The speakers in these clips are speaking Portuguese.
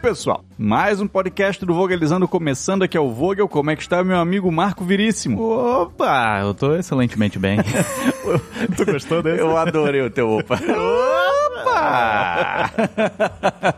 pessoal? Mais um podcast do Vogelizando começando aqui é o Vogel. Como é que está meu amigo Marco Viríssimo? Opa, eu tô excelentemente bem. tu gostou desse? Eu adorei o teu opa. Opa!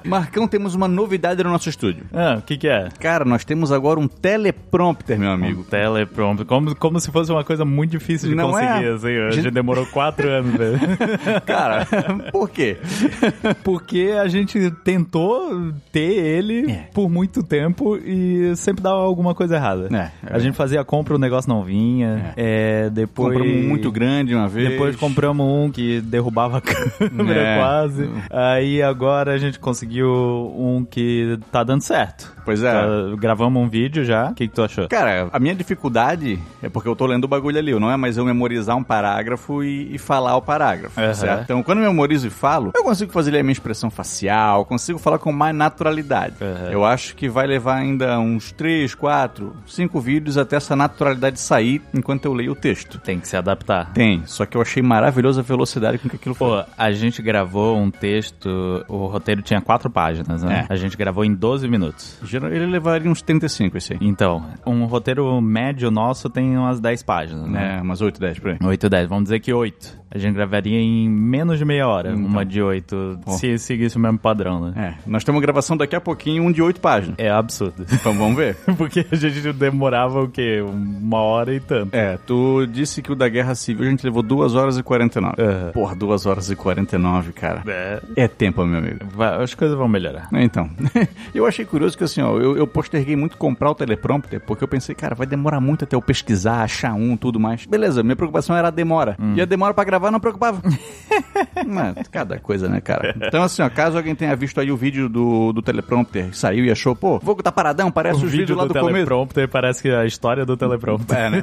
Marcão, temos uma novidade no nosso estúdio. Ah, o que que é? Cara, nós temos agora um teleprompter, meu amigo. Um teleprompter. Como, como se fosse uma coisa muito difícil de Não conseguir, é? assim. A gente demorou quatro anos, velho. Cara, por quê? Porque a gente tentou ter ele é. por muito tempo e sempre dava alguma coisa errada. É, é. A gente fazia a compra, o negócio não vinha. É. depois... Compramos um muito grande uma vez. Depois compramos um que derrubava a câmera é. Quase. Aí agora a gente conseguiu um que tá dando certo. Pois é. Tá, gravamos um vídeo já. O que, que tu achou? Cara, a minha dificuldade é porque eu tô lendo o bagulho ali, não é mais eu memorizar um parágrafo e, e falar o parágrafo, uhum. certo? Então, quando eu memorizo e falo, eu consigo fazer ali a minha expressão facial, consigo falar com mais naturalidade. Uhum. Eu acho que vai levar ainda uns 3, 4, 5 vídeos até essa naturalidade sair enquanto eu leio o texto. Tem que se adaptar. Tem, só que eu achei maravilhosa a velocidade com que aquilo foi. Pô, a gente gravou um texto, o roteiro tinha 4 páginas, né? É. A gente gravou em 12 minutos. Ele levaria uns 35 esse aí. Então, um roteiro médio nosso tem umas 10 páginas, né? É, umas 8, 10 por aí. 8, 10. Vamos dizer que 8. A gente gravaria em menos de meia hora, então. uma de oito, oh. se seguisse o mesmo padrão, né? É, nós temos gravação daqui a pouquinho, um de oito páginas. É absurdo. Então vamos ver. Porque a gente demorava o quê? Uma hora e tanto. É, tu disse que o da Guerra Civil a gente levou duas horas e 49. Uhum. Porra, duas horas e 49, cara. É. É tempo, meu amigo. Vai, as coisas vão melhorar. Então, eu achei curioso que assim, ó, eu, eu posterguei muito comprar o teleprompter, porque eu pensei, cara, vai demorar muito até eu pesquisar, achar um, tudo mais. Beleza, minha preocupação era a demora. Hum. E a demora para gravar não preocupava. Mas, cada coisa, né, cara? Então, assim, ó, caso alguém tenha visto aí o vídeo do, do teleprompter, saiu e achou, pô, Vogo tá paradão, parece o os vídeos lá do, do começo. O teleprompter parece que é a história do teleprompter. É, né?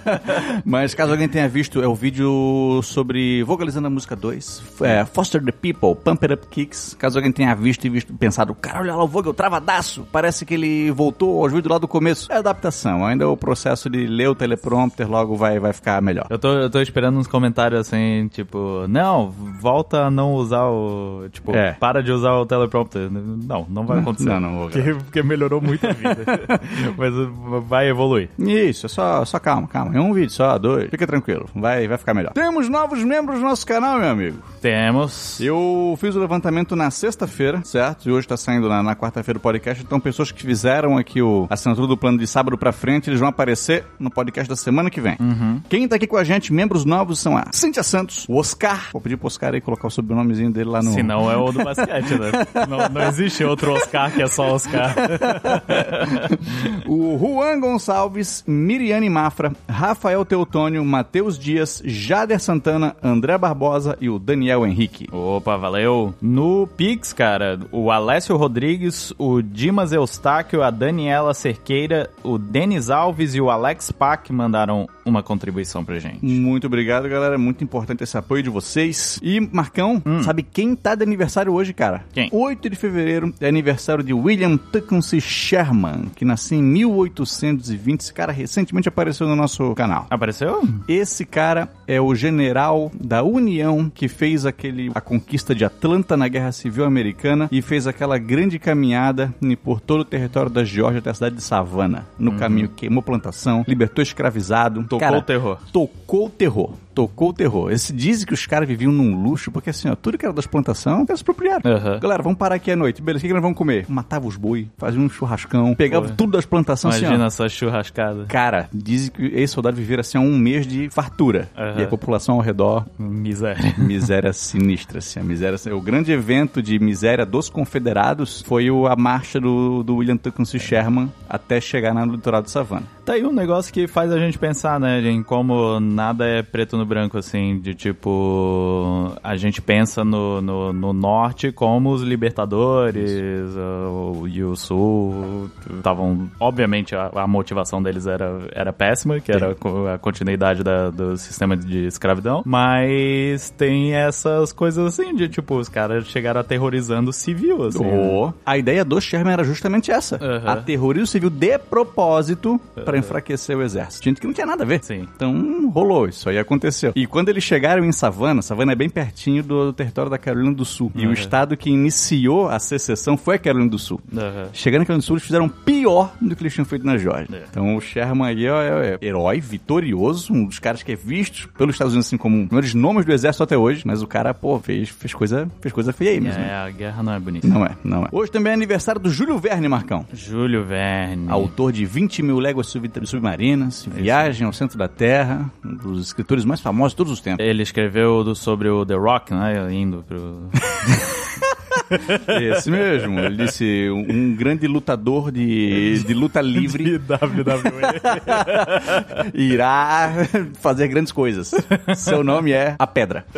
Mas caso alguém tenha visto, é o vídeo sobre Vocalizando a Música 2, é, Foster the People, Pump It Up Kicks. Caso alguém tenha visto e visto, pensado, cara, olha lá o Vogel, travadaço, parece que ele voltou aos vídeos lá do começo. É adaptação, ainda o processo de ler o teleprompter logo vai, vai ficar melhor. Eu tô, eu tô esperando uns comentários assim, tipo, não, volta a não usar o. Tipo, é. para de usar o teleprompter. Não, não vai acontecer. Não, não vou. Porque, porque melhorou muito a vida. Mas vai evoluir. Isso, é só, só calma, calma. É um vídeo só, dois. Fica tranquilo, vai, vai ficar melhor. Temos novos membros do nosso canal, meu amigo. Temos. Eu fiz o levantamento na sexta-feira, certo? E hoje tá saindo na, na quarta-feira o podcast. Então, pessoas que fizeram aqui o assinatura do plano de sábado pra frente, eles vão aparecer no podcast da semana que vem. Uhum. Quem tá aqui com a gente, membros novos, são a Santos, o Oscar. Vou pedir pro Oscar aí colocar o sobrenomezinho dele lá no. Se não é o do basquete, né? não, não existe outro Oscar que é só Oscar. o Juan Gonçalves, Miriane Mafra, Rafael Teutônio, Matheus Dias, Jader Santana, André Barbosa e o Daniel Henrique. Opa, valeu. No Pix, cara, o Alessio Rodrigues, o Dimas Eustáquio, a Daniela Cerqueira, o Denis Alves e o Alex Pac mandaram uma contribuição pra gente. Muito obrigado, galera. Muito importante esse apoio de vocês. E, Marcão, hum. sabe quem tá de aniversário hoje, cara? Quem? 8 de fevereiro é aniversário de William Tecumseh Sherman, que nasceu em 1820. Esse cara recentemente apareceu no nosso canal. Apareceu? Esse cara é o general da União que fez aquele a conquista de Atlanta na Guerra Civil Americana e fez aquela grande caminhada por todo o território da Geórgia até a cidade de Savannah. No uhum. caminho queimou plantação, libertou escravizado. Tocou cara, o terror. Tocou o terror tocou o terror. Esse dizem que os caras viviam num luxo, porque assim, ó, tudo que era das plantações, eles apropriaram. Uhum. Galera, vamos parar aqui à noite. Beleza, o que, que nós vamos comer? Matava os boi, fazia um churrascão, pegava tudo das plantações Imagina assim, ó. essa churrascada. Cara, dizem que esse soldado viveram assim um mês de fartura. Uhum. E a população ao redor. Miséria. Miséria sinistra, assim. A miséria, o grande evento de miséria dos confederados foi a marcha do, do William Tecumseh Sherman até chegar no litoral de Savannah. Tá aí um negócio que faz a gente pensar, né, em como nada é preto no branco, assim, de tipo, a gente pensa no, no, no norte como os libertadores o, e o sul estavam, obviamente, a, a, motivação deles era, era péssima, que era a continuidade da, do sistema de escravidão, mas tem essas coisas assim, de tipo, os caras chegaram aterrorizando o civil, assim. Oh. Né? A ideia do Sherman era justamente essa, uhum. aterrorizar o civil de propósito uhum para enfraquecer o exército. Gente que não tinha nada a ver. Sim. Então rolou, isso aí aconteceu aconteceu. E quando eles chegaram em Savannah, Savannah é bem pertinho do, do território da Carolina do Sul. E o estado que iniciou a secessão foi a Carolina do Sul. Aham. Chegando na Carolina do Sul, eles fizeram pior do que eles tinham feito na Georgia. É. Então o Sherman aí é, é herói, vitorioso, um dos caras que é visto pelos Estados Unidos assim como um dos maiores nomes do exército até hoje. Mas o cara, pô, fez, fez, coisa, fez coisa feia aí mesmo. É, a guerra não é bonita. Não é, não é. Hoje também é aniversário do Júlio Verne, Marcão. Júlio Verne. Autor de 20 mil léguas sub- submarinas, Viagem ao Centro da Terra, um dos escritores mais famosos de todos os tempos. Ele escreveu do- sobre o The Rock, né? Indo pro. Esse mesmo. Ele disse um, um grande lutador de, de luta livre WWE. irá fazer grandes coisas. Seu nome é A Pedra.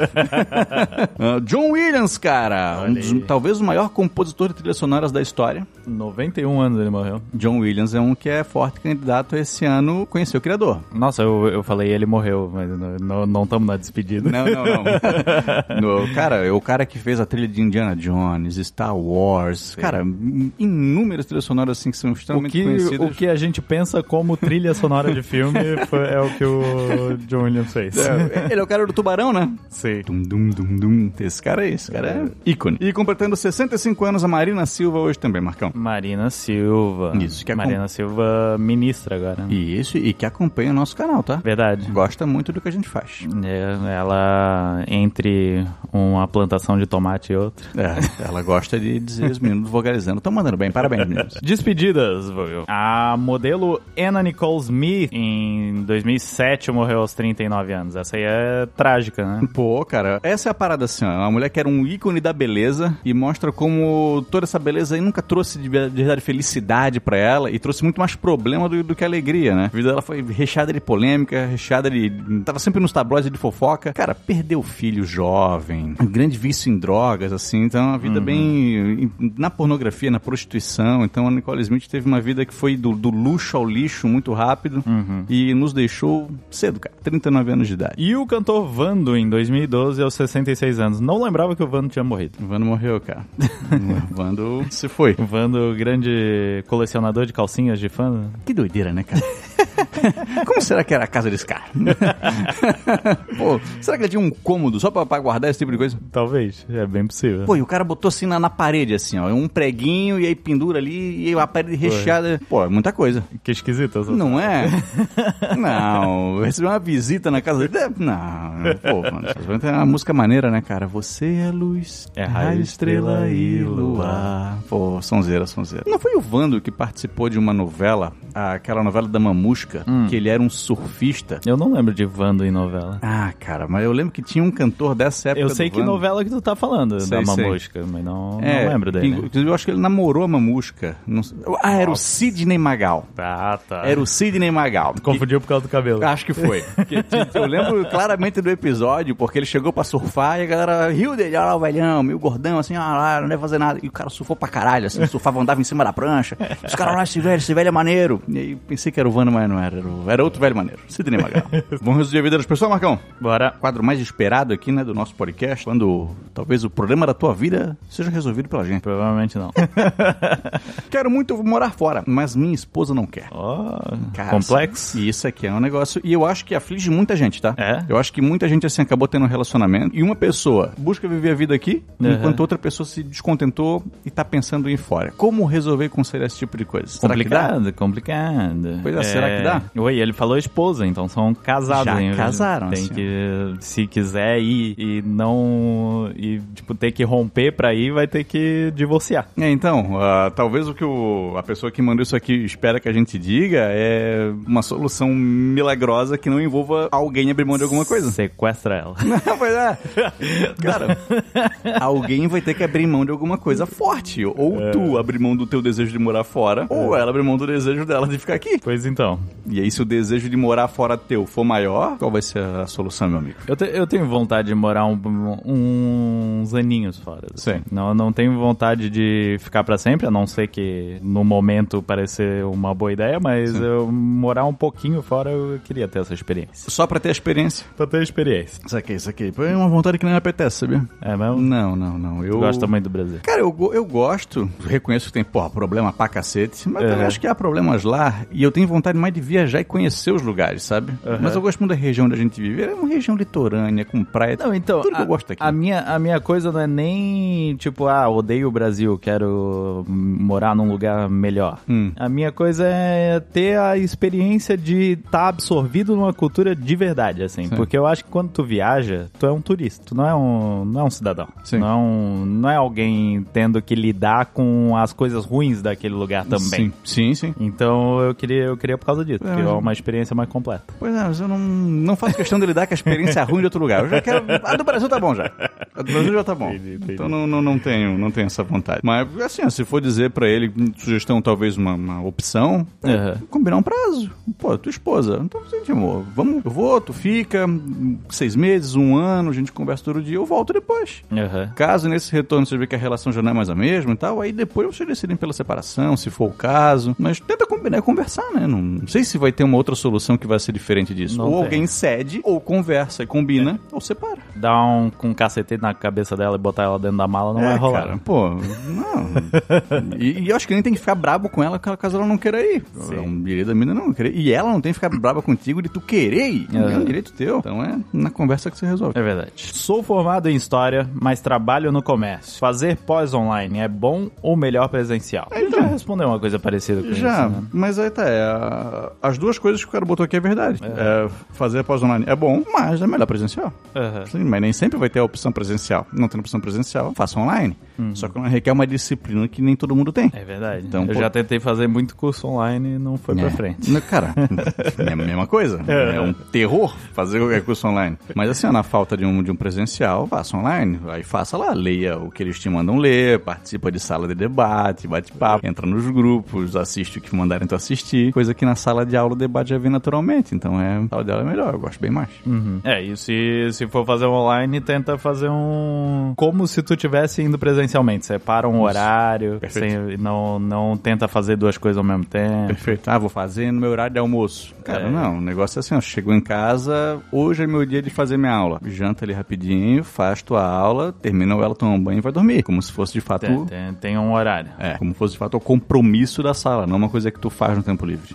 Ah, John Williams, cara. Um dos- talvez o maior compositor de trilhas sonoras da história. 91 anos ele morreu. John Williams é um que é forte candidato esse ano conhecer o criador. Nossa, eu, eu falei ele morreu, mas não estamos na despedida. Não, não, não. No- cara, é o cara que fez a trilha de Indiana Jones, Star Wars. Cara, in- inúmeras trilhas sonoras assim que são O extremamente que, conhecidas. o que a gente pensa como trilha sonora de filme é o que o John Williams fez. É, ele é o cara do tubarão, né? Sim. Dum, dum, dum, dum. Esse cara é esse, cara é ícone. E completando 65 anos, a Marina Silva hoje também, Marcão. Marina Silva. Isso, que é Marina Silva ministra agora. né? E isso, e que acompanha o nosso canal, tá? Verdade. Gosta muito do que a gente faz. É, ela, entre uma plantação de tomate e outra. É, ela gosta de dizer os meninos vocalizando. Estão mandando bem, parabéns, meninos. Despedidas, Vogel. A modelo Anna Nicole Smith, em 2007, morreu aos 39 anos. Essa aí é trágica, né? Pô, cara, essa é a parada assim, ó. Uma mulher que era um ícone da beleza e mostra como toda essa beleza aí nunca trouxe de verdade felicidade pra ela e trouxe muito mais problema do, do que alegria, né? A vida dela foi recheada de polêmica, recheada de. Tava sempre nos tabloides de fofoca. Cara, perdeu filho jovem, um grande vício em drogas, assim. Então, uma vida bem. na pornografia, na prostituição. Então, a Nicole Smith teve uma vida que foi do, do luxo ao lixo muito rápido e nos deixou cedo, cara. 39 anos de idade. E o cantor Vando, em 2012, aos 66 anos. Não lembrava que o Vando tinha morrido. O Vando morreu, cara. o Vando se foi. O Vando, grande colecionador de calcinhas de fã. Que doideira, né, cara? Como será que era a casa desse cara? Pô, será que ele tinha um cômodo só pra, pra guardar esse tipo de coisa? Talvez, é bem possível. Pô, e o cara botou assim na, na parede, assim, ó. Um preguinho e aí pendura ali e a parede recheada. Pô, é muita coisa. Que esquisito. essa- Não é? Não. Receber uma visita na casa dele. Não. Pô, mano, tem uma música maneira, né, cara? Você é luz, É raio, estrela e luar. Pô, sonzeira, sonzeira. Não foi o Vando que participou de uma novela, aquela novela da Mamusca, Hum. que ele era um surfista? Eu não lembro de Vando em novela. Ah, cara, mas eu lembro que tinha um cantor dessa época Eu sei que Vando. novela que tu tá falando, Sei, da sei. Mamusca, mas não, É, não lembro dele. Inclusive, eu acho que ele namorou a Mamusca. Não sei- Ah, era o Sidney Magal. Ah, tá. Era o Sidney Magal. Confundiu por causa do cabelo. Acho que foi. Eu lembro claramente do episódio, porque ele chegou pra surfar e a galera riu dele, olha lá o velhão, meio gordão, assim, ah, lá, não deve fazer nada. E o cara surfou pra caralho, assim, surfava, andava em cima da prancha. Os caras lá, esse velho, esse velho é maneiro. E aí pensei que era o Vano, mas não era. Era, era outro velho maneiro. Sidney Magal. Vamos resolver a vida das pessoas, Marcão? Bora. Quadro mais esperado aqui, né, do nosso podcast, quando talvez o problema da tua vida seja resolvido pela gente. Provavelmente não. Quero muito morar fora, mas minha esposa não quer. Cara, complexo. E isso aqui é um negócio. E eu acho que aflige muita gente, tá? É? Eu acho que muita gente, assim, acabou tendo um relacionamento. E uma pessoa busca viver a vida aqui, Uhum. enquanto outra pessoa se descontentou e tá pensando em ir fora. Como resolver conciliar esse tipo de coisa? Será? Complicado, complicado. Pois é, será que dá? Oi, ele falou esposa, então são casados. Já hein? casaram, Tem assim. que, se quiser ir e não, e tipo, ter que romper pra ir, vai ter que divorciar. É, então, ah, talvez o que o- a pessoa que mandou isso aqui espera que a gente diga é uma solução milagrosa que não envolva alguém abrir mão de alguma coisa. Sequestra ela. Não, pois é. Cara, alguém vai ter que abrir mão de alguma coisa forte. Ou É. tu abrir mão do teu desejo de morar fora, ou ela abrir mão do desejo dela de ficar aqui. Pois então. E aí, se o desejo de morar fora teu for maior, qual vai ser a solução, meu amigo? Eu, te- eu tenho vontade de morar um- uns aninhos fora. assim. Sim. Não, não tenho vontade de ficar pra sempre, a não ser que no momento parecer uma boa ideia, mas eu morar um pouquinho fora eu queria ter essa experiência. Só pra ter a experiência. Pra ter experiência. Isso aqui, isso aqui. É uma vontade que não me apetece, sabia? É mesmo? Não, não, não. Eu gosta muito do Brasil. Cara, eu, eu gosto, reconheço que tem, porra, problema pra cacete, mas eu Uhum. também acho que há problemas lá, e eu tenho vontade mais de vir viajar e conhecer os lugares, sabe? Mas eu gosto muito da região onde a gente vive. É uma região litorânea, com praia. Não, então, tudo que a, eu gosto aqui. A minha, a minha coisa não é nem, tipo, ah, odeio o Brasil, quero morar num lugar melhor. Hum. A minha coisa é ter a experiência de estar absorvido numa cultura de verdade, assim. Sim. Porque eu acho que quando tu viaja, tu é um turista, tu não é um, não é um cidadão. Sim. Não é, um, não é alguém tendo que lidar com as coisas ruins daquele lugar também. Sim, sim, sim. Então eu queria, eu queria por causa disso, porque é mas- uma experiência mais completa. Pois é, mas eu não, não faço questão de lidar com a experiência ruim de outro lugar. Eu já quero. A do Brasil tá bom já. A do Brasil já tá bom. Entendi, entendi. Então não, não, não, tenho, não tenho essa vontade. Mas, assim, se for dizer pra ele, sugestão, talvez uma, uma opção, é Aham. combinar um prazo. Pô, tua esposa. Então, gente, amor, vamos, eu vou, tu fica, seis meses, um ano, a gente conversa todo dia, eu volto depois. Aham. Caso nesse retorno você vê que a relação já não é mais a mesma e tal, aí depois vocês decidem pela separação, se for o caso. Mas tenta combinar conversar, né? Não, não sei se vai ter uma outra solução que vai ser diferente disso. Não ou tem. alguém cede, ou conversa e combina, ou separa. Dar um com um cacetete na cabeça dela e botar ela dentro da mala não vai rolar. É, cara, pô, não. e, e eu acho que nem tem que ficar brabo com ela caso ela não queira ir. É um direito da mina não querer. E ela não tem que ficar brava contigo de tu querer ir. É um direito teu. Então é na conversa que você resolve. É verdade. Sou formado em História, mas trabalho no comércio. Fazer pós-online é bom ou melhor presencial? Ele já respondeu uma coisa parecida com Já, isso, né? mas aí tá, é, a- as duas coisas que o cara botou aqui é verdade. É, fazer pós-online é bom, mas é melhor presencial. Aham. Sim, mas nem sempre vai ter a opção presencial. Não tendo opção presencial, faça online. Só que requer uma disciplina que nem todo mundo tem. É verdade. Então, eu pô- já tentei fazer muito curso online e não foi pra É. frente. Mas, Cara, é a mesma coisa. É um terror fazer qualquer curso online. Mas assim, ó, na falta de um, de um presencial, faça online. Aí faça lá, leia o que eles te mandam ler, participa de sala de debate, bate papo, entra nos grupos, assiste o que mandarem tu assistir. Coisa que na sala de aula o debate já vem naturalmente. Então é, a aula é melhor, eu gosto bem mais. Uhum. É, e se, se for fazer online, tenta fazer um. Como se tu tivesse indo presencialmente. Separa um horário, Perfeito. sem, não, não tenta fazer duas coisas ao mesmo tempo. Perfeito. Ah, vou fazer no meu horário de almoço. Cara, É. não, o negócio é assim, ó, chegou em casa, hoje é meu dia de fazer minha aula. Janta ali rapidinho, faz tua aula, termina ela, toma um banho e vai dormir. Como se fosse de fato Tem, tem, tem um horário. É, como fosse de fato o compromisso da sala, não uma coisa que tu faz no tempo livre.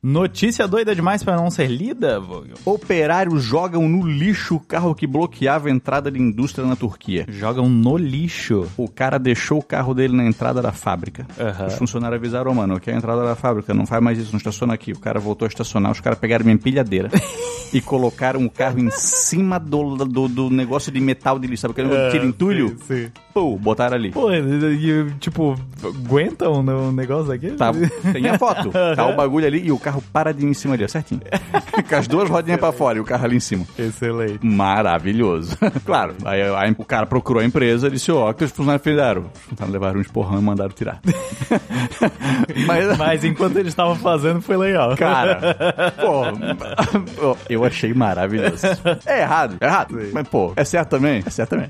Notícia doida demais pra não ser lida, Vogel? Operários jogam no lixo o carro que bloqueava a entrada de indústria na Turquia. Jogam no lixo. O cara deixou o carro dele na entrada da fábrica. Aham. Os funcionários avisaram, "Ô, mano, aqui é a entrada da fábrica, não faz mais isso, não estaciona aqui. O cara voltou a estacionar, os caras pegaram minha empilhadeira e colocaram o carro em cima do, do, do negócio de metal de lixo, sabe aquele negócio que tira entulho? Sim. Pô, botaram ali. Pô, e, tipo, aguentam no negócio aqui? Tá, tem a foto. Tá o bagulho ali e o carro paradinho em cima ali, ó, certinho. Com as duas rodinhas pra fora e o carro ali em cima. Excelente. Maravilhoso. claro, aí, aí o cara procurou a empresa e disse, ó, o que os funcionários fizeram? Os funcionários levaram um esporrão e mandaram tirar. Mas, Mas enquanto eles estavam fazendo, foi legal. cara, pô, eu achei maravilhoso. É errado, é errado. Mas, pô, é certo também? É certo também.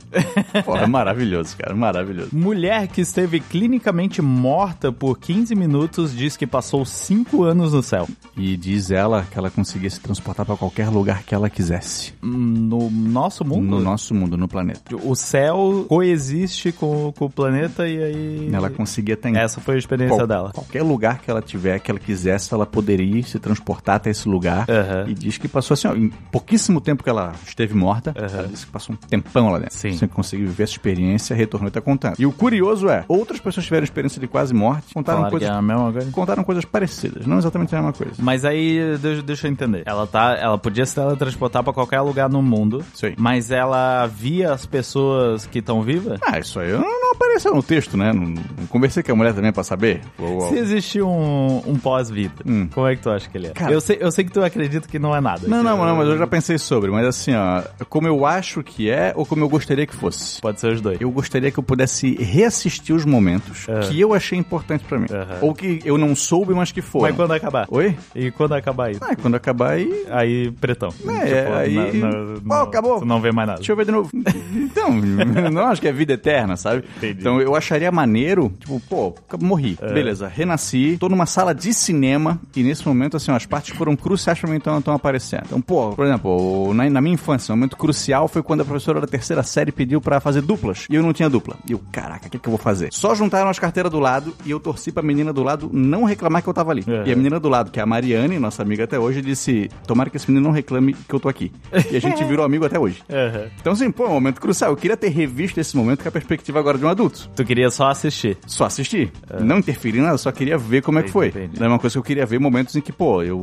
Pô, é maravilhoso, cara, maravilhoso. Mulher que esteve clinicamente morta por 15 minutos diz que passou 5 anos no céu. E diz ela que ela conseguia se transportar pra qualquer lugar que ela quisesse. No nosso mundo? No nosso mundo, no planeta. O céu coexiste com, com o planeta e aí. Ela conseguia ter Essa foi a experiência Qual- dela. Qualquer lugar que ela tiver, que ela quisesse, ela poderia se transportar até esse lugar. Aham. E diz que passou assim, ó, em pouquíssimo tempo que ela esteve morta, Aham. ela disse que passou um tempão lá dentro. Sim. Sem conseguir viver essa experiência, retornou e tá contando. E o curioso é, outras pessoas tiveram experiência de quase morte, contaram que coisas. é mesma. Contaram coisas parecidas, não exatamente a mesma coisa. Mas aí, deixa, deixa eu entender. Ela tá, ela podia se teletransportar pra qualquer lugar no mundo. Sim. Mas ela via as pessoas que estão vivas? Ah, isso aí não, não apareceu no texto, né? Não, não conversei com a mulher também pra saber. Ou- ou- Se existe um, um pós-vida, Hum. como é que tu acha que ele é? Cara- eu, sei, eu sei que tu acredita que não é nada. Não, não, eu- não, mas eu já pensei sobre. Mas assim, ó, como eu acho que é ou como eu gostaria que fosse. Pode ser os dois. Eu gostaria que eu pudesse reassistir os momentos É. que eu achei importantes pra mim. Aham. Ou que eu não soube, mas que foram. Mas quando acabar? Oi? E quando acabar isso? Ah, quando acabar aí. Aí, pretão. É, aí- Pô, acabou. Tu não vê mais nada. Deixa eu ver de novo. Então, não acho que é vida eterna, sabe? Entendi. Então eu acharia maneiro, tipo, pô, morri. Beleza, renasci, tô numa sala de cinema e nesse momento, assim, ó, as partes foram cruciais pra mim estão aparecendo. Então, pô, por exemplo, na, na minha infância, um momento crucial foi quando a professora da terceira série pediu pra fazer duplas e eu não tinha dupla. E eu, caraca, o que, que eu vou fazer? Só juntaram as carteiras do lado e eu torci pra menina do lado não reclamar que eu tava ali. É. E a menina do lado, que é a Mariane, nossa amiga até hoje, disse: Tomara que esse menino não reclame que eu tô aqui. E a gente virou amigo até hoje. Aham. Então, assim, pô, é um momento crucial. Eu queria ter revisto esse momento com a perspectiva agora de um adulto. Tu queria só assistir. Só assistir. Não interferir em nada, só queria ver como é que foi. Entendi, é uma coisa que eu queria ver momentos em que, pô, eu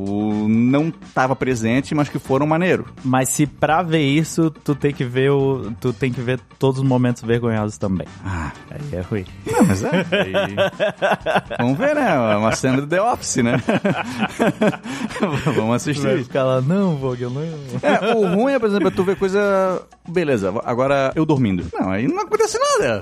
não tava presente, mas que foram maneiro. Mas se pra ver isso, tu tem que ver o. Tu tem que ver todos os momentos vergonhosos também. Ah, Aí é ruim. não, mas é. aí- Vamos ver, né? É Uma cena do The Office, né? Vamos Vai assistir. ficar lá, não, Vogel, não. É, o ruim é, por exemplo, é tu ver coisa. Beleza, agora eu dormindo. Não, aí não acontece nada.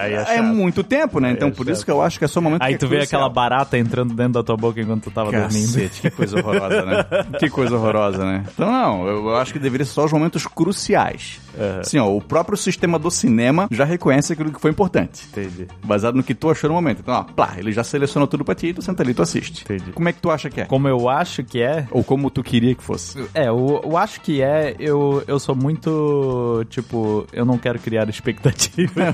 Aí é É muito tempo, né? Então é por chato. isso que eu acho que é só o momento Aí que tu é vê aquela barata entrando dentro da tua boca enquanto tu tava dormindo. Cacete, que coisa horrorosa, né? Que coisa horrorosa, né? Então, não, eu, acho que deveria ser só os momentos cruciais. Aham. Assim, ó, o próprio sistema do cinema já reconhece aquilo que foi importante. Entendi. Baseado no que tu achou no momento. Então, ó, plá, ele já selecionou tudo pra ti e tu senta ali e tu assiste. Entendi. Como é que tu acha que é? Como eu acho que é, Ou como tu queria que fosse? É, eu, eu acho que é. Eu, eu sou muito. Tipo, eu não quero criar expectativa.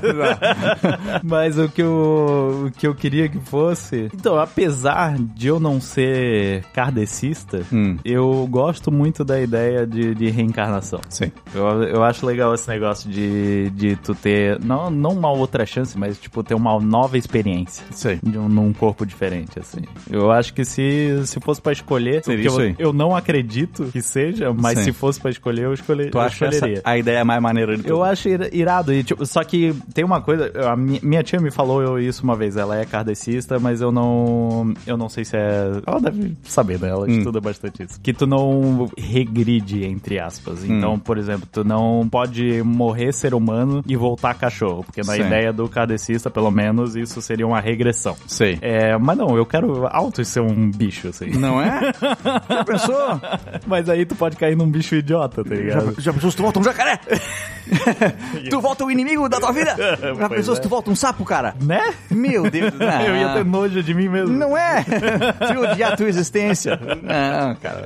Mas o que, eu, o que eu queria que fosse. Então, apesar de eu não ser kardecista, Hum. eu gosto muito da ideia de, de reencarnação. Sim. Eu, eu acho legal esse negócio de, de tu ter. Não, não uma outra chance, mas, tipo, ter uma nova experiência. Sei. De um, num corpo diferente, assim. Eu acho que se, se fosse pra escolher, Seria isso eu, aí. eu não acredito que seja, mas Sim. se fosse pra escolher, eu, escolher, Tu eu acha escolheria. a ideia mais maneira de tudo? Eu acho ira- irado. E, tipo, só que tem uma coisa. A mi- minha tia me falou eu- isso uma vez. Ela é kardecista, mas eu não. Eu não sei se é. Ela deve saber, né? Ela Hum. estuda bastante isso. Que tu não regride, entre aspas. Hum. Então, por exemplo, tu não pode morrer ser humano e voltar cachorro. Porque na Sim. ideia do kardecista, pelo menos, isso seria uma regressão. Sei. É, mas não, eu quero alto ser um bicho, assim. Não é? Já pensou? Mas aí tu pode cair num bicho idiota, tá Já, ligado? já pensou se tu volta um jacaré? tu volta o inimigo da tua vida? Já Pois pensou se é. tu volta um sapo, cara? Né? Meu Deus. Eu ia ter nojo de mim mesmo. Não é? Se odiar a tua existência. Não, cara.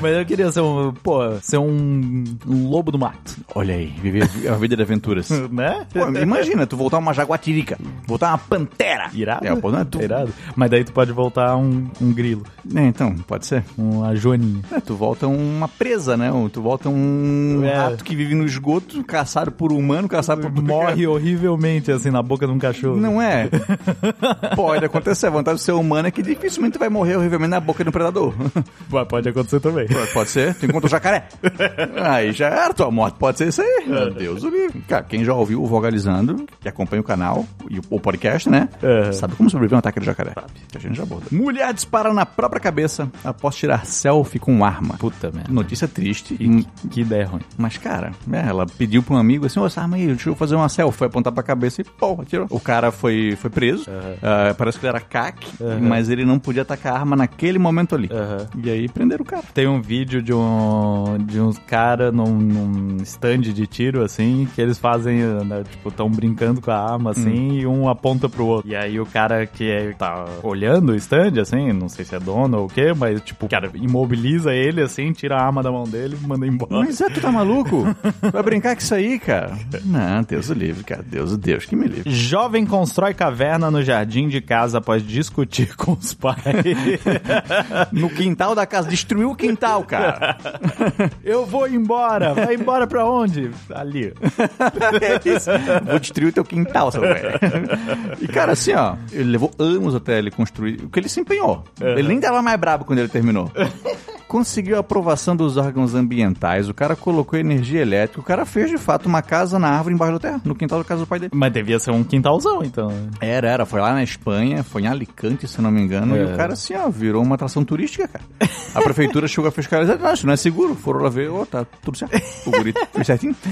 Mas eu queria ser um, pô, ser um, um lobo do mato, Olha aí, viver a vida de aventuras. né? Pô, imagina, tu voltar uma jaguatirica, voltar uma pantera. Irado. É, pô, não é tu... Irado. Mas daí tu pode voltar um, um grilo, É, então, pode ser. uma joaninha. É, tu volta uma presa, né? Tu volta um É. rato que vive no esgoto, caçado por humano, caçado por... Morre horrivelmente, assim, na boca de um cachorro. Não é? Pode acontecer. A vantagem do ser humano é que dificilmente vai morrer horrivelmente na boca do predador. Mas pode acontecer também. Pode- ser. Tu encontra o jacaré. Aí já era tua morte. Pode ser isso aí. Meu Deus o livre. Cara, quem já ouviu o Vogalizando, que acompanha o canal e o, podcast, né? É. Sabe como sobreviver a um ataque de jacaré. Que a gente já aborda. Mulher dispara na própria cabeça após tirar selfie com arma. Puta merda. Notícia triste. E que, que ideia ruim. Mas, cara, é, ela pediu pra um amigo assim, ô, essa arma aí, deixa eu fazer uma selfie. Foi apontar pra cabeça e, pô, atirou. O cara foi, foi preso. Ah, parece que ele era CAC, mas ele não podia atacar a arma naquele momento ali. Aham. E aí prenderam o cara. Tem um vídeo de um de uns cara num, num stand de tiro assim, que eles fazem, né, tipo, tão brincando com a arma assim, e um aponta pro outro. E aí o cara que é- tá olhando o stand assim, não sei se é dono ou o quê, mas tipo, cara imobiliza ele assim, tira a arma da mão dele e manda embora. Mas é, tu tá maluco? Vai brincar com isso aí, cara? Não, Deus o livre, cara. Deus o Deus que me livre. Jovem constrói caverna no jardim de casa após discutir com os pais. No quintal da casa, destruiu o quintal, cara. Eu vou embora. Vai embora pra onde? Ali. É isso. Vou destruir o teu quintal, seu velho. E, cara, assim, ó, ele levou anos até ele construir o que ele se empenhou. Ele nem tava mais brabo quando ele terminou. conseguiu a aprovação dos órgãos ambientais, o cara colocou energia elétrica, o cara fez de fato uma casa na árvore embaixo da terra, no quintal da casa do pai dele. Mas devia ser um quintalzão, então. Era, era, foi lá na Espanha, foi em Alicante, se não me engano, É. e o cara assim, ó, virou uma atração turística, cara. A prefeitura chegou a fiscalizar, não, isso não é seguro, foram lá ver, ó, tá tudo certo. O guri fez certinho.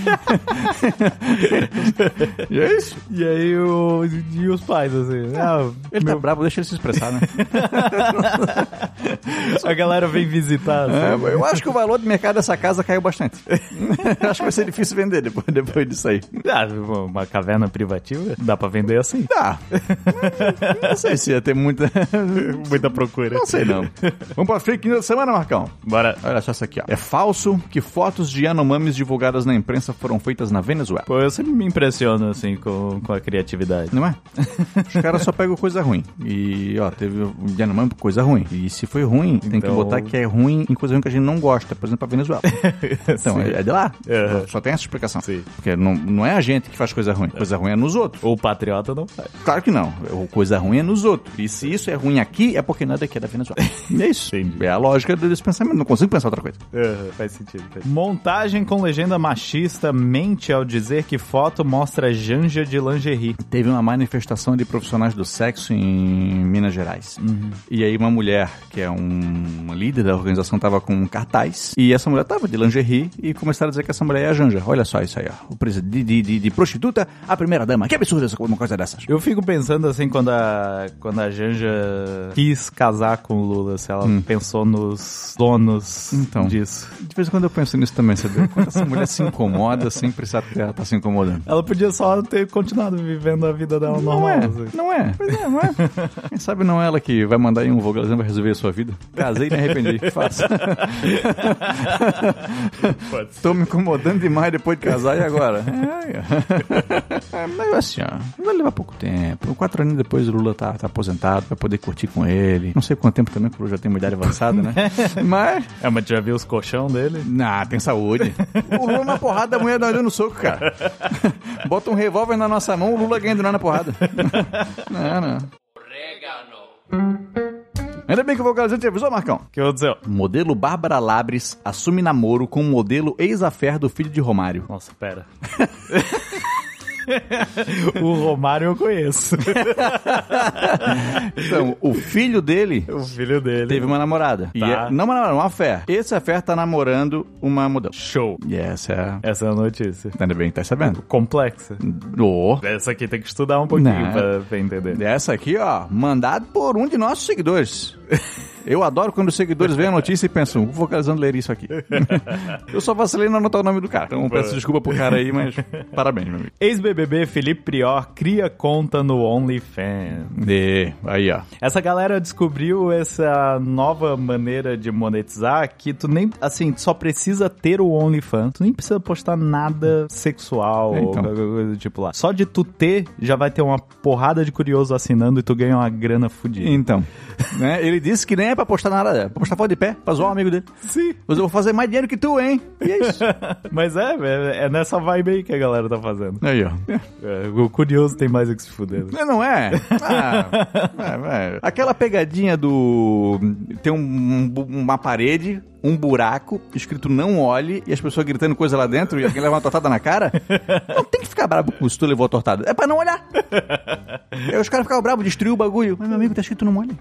e é isso. E aí o, e os pais, assim. Ah, Ele tá bravo, deixa ele se expressar, né? a galera vem visitar. Assim. É, eu acho que o valor do mercado dessa casa caiu bastante. acho que vai ser difícil vender depois, depois disso aí. Ah, uma caverna privativa? Dá pra vender assim? Tá. Não sei se ia ter muita. Muita procura. Não sei não. Vamos pra fake news da semana, Marcão. Bora. Olha só isso aqui, ó. É falso que fotos de Yanomamis divulgadas na imprensa foram feitas na Venezuela. Pô, eu sempre me impressiono, assim, com, com a criatividade. Não é? Os caras só pegam coisa ruim. E, ó, teve Yanomami coisa ruim. E se foi ruim, tem que Então- botar que é ruim em coisa ruim que a gente não gosta. Por exemplo, a Venezuela. Então, é é de lá. Uhum. Só tem essa explicação. Sim. Porque não, não é a gente que faz coisa ruim. Coisa ruim é nos outros. O patriota não faz. Claro que não. O coisa ruim é nos outros. E se isso é ruim aqui, é porque nada aqui é da Venezuela. É isso. Entendi. É a lógica desse pensamento. Não consigo pensar outra coisa. faz sentido. Montagem com legenda machista mente ao dizer que foto mostra janja de lingerie. Teve uma manifestação de profissionais do sexo em Minas Gerais. E aí uma mulher, que é um líder da organização, tava com cartaz. E essa mulher tava de lingerie e começaram a dizer que essa mulher é a Janja. Olha só isso aí, ó. O preço de, de, de, prostituta, a primeira dama. Que absurdo essa, uma coisa dessas. Eu fico pensando assim, quando a, quando a Janja quis casar com o Lula, se ela pensou nos donos Então. disso. De vez em quando eu penso nisso também, sabe? Quando essa mulher se incomoda sem precisar que ela tá se incomodando. Ela podia só ter continuado vivendo a vida dela Não normal. é, assim. não é. Pois é, não é. Quem sabe não é ela que vai mandar em um vogalzinho vai resolver a sua vida. Casei e me arrependi. Faça. Ser. Tô me incomodando demais depois de casar e agora? É, é. Mas assim, ó, vai levar pouco tempo. Quatro anos depois o Lula tá, tá aposentado, vai poder curtir com ele. Não sei quanto tempo também, porque o Lula já tem uma idade avançada, né? Mas, É, mas já viu os colchão dele? nah, tem saúde. O Lula na porrada, a mulher nós dando soco, cara. Bota um revólver na nossa mão, o Lula ganha de nós na porrada. Não, não. Ainda bem que o vocalizante te avisou, Marcão. Que eu vou dizer, ó. Modelo Bárbara Labres assume namoro com o modelo ex-affair do filho de Romário. Nossa, pera. o Romário eu conheço. Então, o filho dele o filho dele. teve uma namorada. E Tá. é- não uma namorada, uma fé. Esse affair tá namorando uma modelo. Show. E essa é... Essa é a notícia. Ainda bem que tá sabendo. Complexa. Ô, Essa aqui tem que estudar um pouquinho Não. pra, pra entender. Essa aqui, ó, mandado por um de nossos seguidores. Eu adoro quando os seguidores veem a notícia e pensam, vou vocalizando ler isso aqui. Eu só vacilei não anotar o nome do cara. Então peço desculpa pro cara aí, mas parabéns, meu amigo. Ex-BBB Felipe Prior cria conta no OnlyFans. E, aí, ó. Essa galera descobriu essa nova maneira de monetizar que tu nem, assim, tu só precisa ter o OnlyFans. Tu nem precisa postar nada sexual É, ou então. qualquer coisa do tipo lá. Só de tu ter, já vai ter uma porrada de curioso assinando e tu ganha uma grana fodida. Então, né, ele disse que nem é pra postar nada, é pra postar foto de pé, pra zoar um amigo dele. Sim. Mas eu vou fazer mais dinheiro que tu, hein? E é isso. Mas é, é, é nessa vibe aí que a galera tá fazendo. Aí, ó. É, o curioso tem mais o que se fuder. né? Não, é? Ah, é, é. Aquela pegadinha do. Tem um- uma parede, um buraco, escrito não olhe, e as pessoas gritando coisa lá dentro e alguém leva uma tortada na cara. Não tem que ficar bravo com se tu levou a tortada. É pra não olhar. Aí os caras ficavam bravos, destruiu o bagulho. Mas meu amigo, tá escrito não olhe.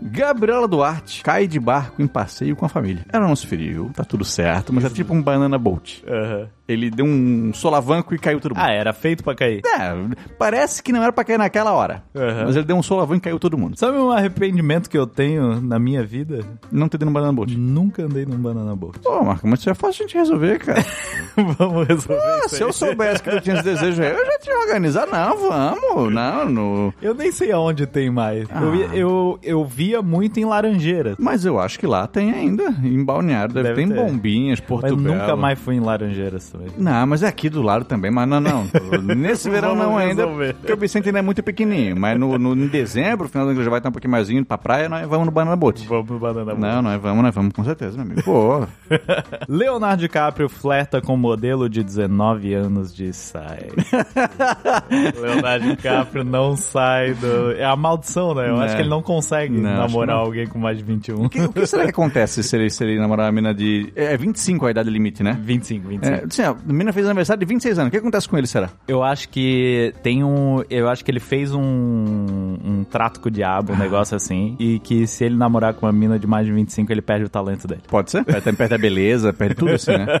Gabriela Duarte cai de barco em passeio com a família. Ela não se feriu, tá tudo certo, mas é tipo um banana boat. Aham. Ele deu um solavanco e caiu todo mundo. Ah, era feito pra cair. É, parece que não era pra cair naquela hora. Aham. Mas ele deu um solavanco e caiu todo mundo. Sabe um arrependimento que eu tenho na minha vida? Não ter ido no Banana Boat. Nunca andei num banana boat. Pô, Marco, mas isso é fácil a gente resolver, cara. Vamos resolver Ah, se eu soubesse que eu tinha esse desejo aí, eu já tinha organizado. Não, vamos. Não, no... Eu nem sei aonde tem mais. Ah. Eu, eu, eu via muito em Laranjeiras. Mas eu acho que lá tem ainda. Em Balneário deve, Deve ter. Bombinhas, Porto Mas Belo. nunca mais fui em Laranjeiras. Por aí. Não, mas é aqui do lado também, mas não, não. Nesse verão não ainda, porque o Vicente ainda é muito pequenininho. Mas no, no, em dezembro, final do ano já vai estar um pouquinho mais indo pra praia, nós vamos no Banana Boat. Vamos pro Banana Boat. Não, nós vamos, nós vamos com certeza, meu amigo. Pô, Leonardo DiCaprio flerta com modelo de 19 anos de sai. Leonardo DiCaprio não sai do. É a maldição, né? Eu Né. acho que ele não consegue Não, namorar não. alguém com mais de 21. o que, o que será que acontece se ele, se ele namorar uma mina de... É 25 a idade limite, né? 25, 25. É, assim, a mina fez aniversário de 26 anos. O que acontece com ele, será? Eu acho que tem um. Eu acho que ele fez um, um trato com o diabo, um negócio assim. E que se ele namorar com uma mina de mais de 25, ele perde o talento dele. Pode ser? Perde, perde a beleza, perde tudo assim, né?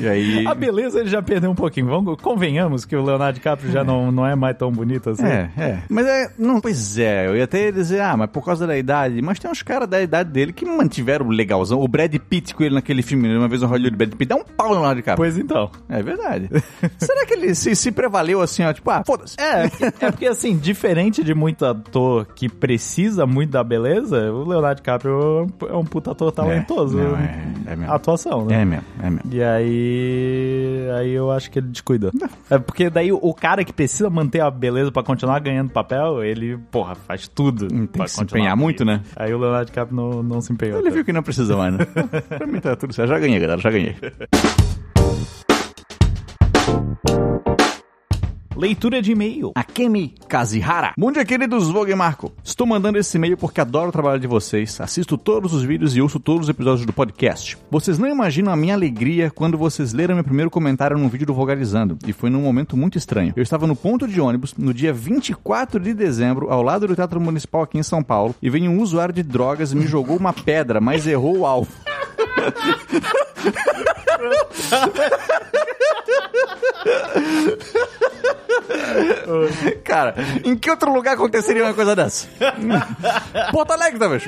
E aí... A beleza ele já perdeu um pouquinho. Vamos, convenhamos que o Leonardo DiCaprio já não, não é mais tão bonito assim. É, é. Mas é. Não, pois é, eu ia até dizer, ah, mas por causa da idade. Mas tem uns caras da idade dele que mantiveram legalzão. O Brad Pitt com ele naquele filme, uma vez no Hollywood, Brad Pitt dá um pau no Leonardo DiCaprio. Pois então. É verdade. Será que ele se, se prevaleu assim, ó, tipo, ah, foda-se. É, é porque assim, diferente de muito ator que precisa muito da beleza, o Leonardo DiCaprio é um puta ator talentoso. não, é- é mesmo. Atuação, né? É mesmo, é mesmo. E aí. Aí eu acho que ele descuida. É porque daí o cara que precisa manter a beleza pra continuar ganhando papel, ele, porra, faz tudo. Tem pra que se empenhar muito, né? Aí o Leonardo DiCaprio não, não se empenhou. Ele tanto. viu que não precisa mais, né? pra mim tá tudo certo. Já ganhei, galera, já ganhei. Leitura de e-mail. Akemi Kazihara. Bom dia, queridos Vogue Marco. Estou mandando esse e-mail porque adoro o trabalho de vocês, assisto todos os vídeos e ouço todos os episódios do podcast. Vocês não imaginam a minha alegria quando vocês leram meu primeiro comentário num vídeo do Vogalizando, e foi num momento muito estranho. Eu estava no ponto de ônibus no dia 24 de dezembro, ao lado do Teatro Municipal aqui em São Paulo, e veio um usuário de drogas e me jogou uma pedra, mas errou o alvo. Cara, em que outro lugar aconteceria uma coisa dessa? Porto Alegre, talvez.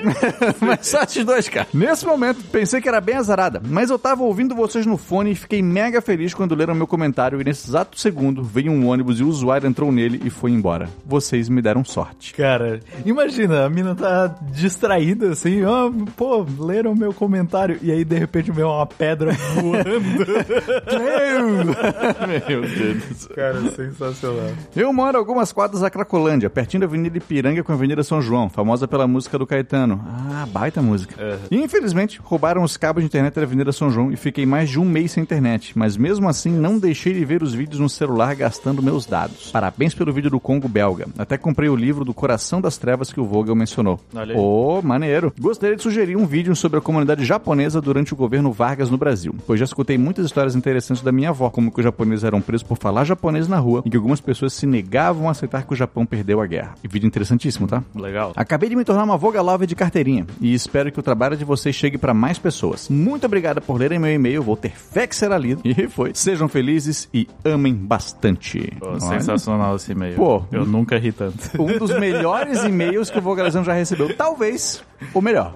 mas só esses dois, cara. Nesse momento, pensei que era bem azarada, mas eu tava ouvindo vocês no fone e fiquei mega feliz quando leram meu comentário e nesse exato segundo veio um ônibus e o usuário entrou nele e foi embora. Vocês me deram sorte. Cara, imagina, a mina tá distraída assim, ó, pô, leram meu comentário e aí de repente vem uma pedra voando. Meu Deus. Cara, sensacional. Eu moro algumas quadras da Cracolândia, pertinho da Avenida Ipiranga com a Avenida São João, famosa pela música do Caetano. Ah, baita música. E infelizmente, roubaram os cabos de internet da Avenida São João e fiquei mais de um mês sem internet, mas mesmo assim não deixei de ver os vídeos no celular gastando meus dados. Parabéns pelo vídeo do Congo belga. Até comprei o livro do Coração das Trevas que o Vogel mencionou. Ô, maneiro. Gostaria de sugerir um vídeo sobre a comunidade japonesa durante o governo Vargas no Brasil, pois já escutei muitas histórias interessantes da minha avó, como que os japoneses eram presos por falar japonês na rua e que algumas pessoas se negavam a aceitar que o Japão perdeu a guerra. E vídeo interessantíssimo, tá? Legal. Acabei de me tornar uma Voga Lover de carteirinha e espero que o trabalho de vocês chegue para mais pessoas. Muito obrigada por lerem meu e-mail, vou ter fé que será lido. E foi. Sejam felizes e amem bastante. Pô, Olha. sensacional esse e-mail. Pô. eu nunca ri tanto. Um dos melhores e-mails que o Vogalizão já recebeu. Talvez o melhor.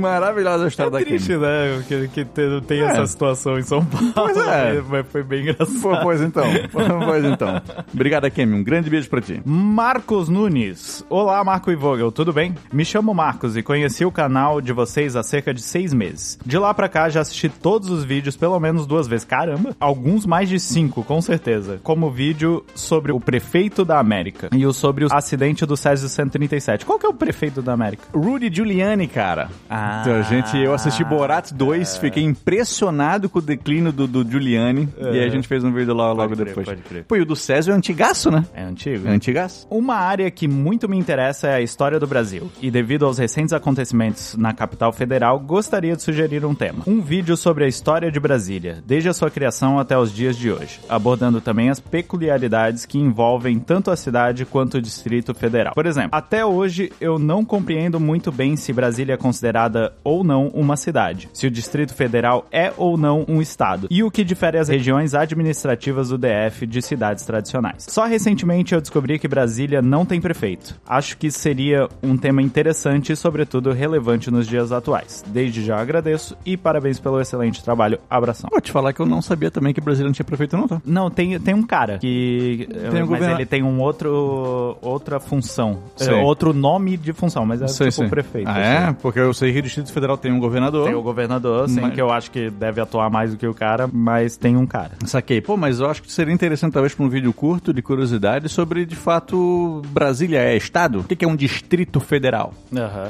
Maravilhosa a história da Triste, né? Que, que te- tem É. essa situação em São Paulo. Pois é. Mas foi bem engraçado. Pô, pois então. Pois então. Obrigado, Kemi. Um grande beijo pra ti. Marcos Nunes. Olá, Marco e Vogel, tudo bem? Me chamo Marcos e conheci o canal de vocês há cerca de seis meses. De lá pra cá já assisti todos os vídeos pelo menos duas vezes. Caramba! Alguns mais de cinco, com certeza. Como o vídeo sobre o prefeito da América e o sobre o acidente do Césio 137. Qual que é o prefeito da América? Rudy Giuliani, cara. Ah. Então, gente, eu assisti Borat 2, fiquei impressionado com o declínio do, do Giuliani. E aí a gente fez um vídeo lá logo crer, depois. pode crer. Pô, e o do Césio é antigaço, né? É antigo? É antigaço. Uma área que muito me interessa é a história do Brasil, e devido aos recentes acontecimentos na capital federal, gostaria de sugerir um tema. Um vídeo sobre a história de Brasília, desde a sua criação até os dias de hoje, abordando também as peculiaridades que envolvem tanto a cidade quanto o Distrito Federal. Por exemplo, até hoje eu não compreendo muito bem se Brasília é considerada ou não uma cidade, se o Distrito Federal é ou não um estado, e o que difere as regiões administrativas do DF de cidades tradicionais. Só recentemente eu descobri que Brasília não tem prefeito. Acho que seria um tema interessante e, sobretudo, relevante nos dias atuais. Desde já agradeço e parabéns pelo excelente trabalho. Abração. Vou te falar que eu não sabia também que Brasília não tinha prefeito, não, tá? Não, tem, tem um cara que. Tem um mas ele tem um outro. outra função. É, outro nome de função, mas é Sei, tipo sei. prefeito. Feito. Ah, assim. é? Porque eu sei que o Distrito Federal tem um governador. Tem o governador, sim, Mas- que eu acho que deve atuar mais do que o cara, mas tem um cara. Saquei. Pô, mas eu acho que seria interessante, talvez, para um vídeo curto de curiosidade sobre, de fato, Brasília é Estado? O que é um Distrito Federal?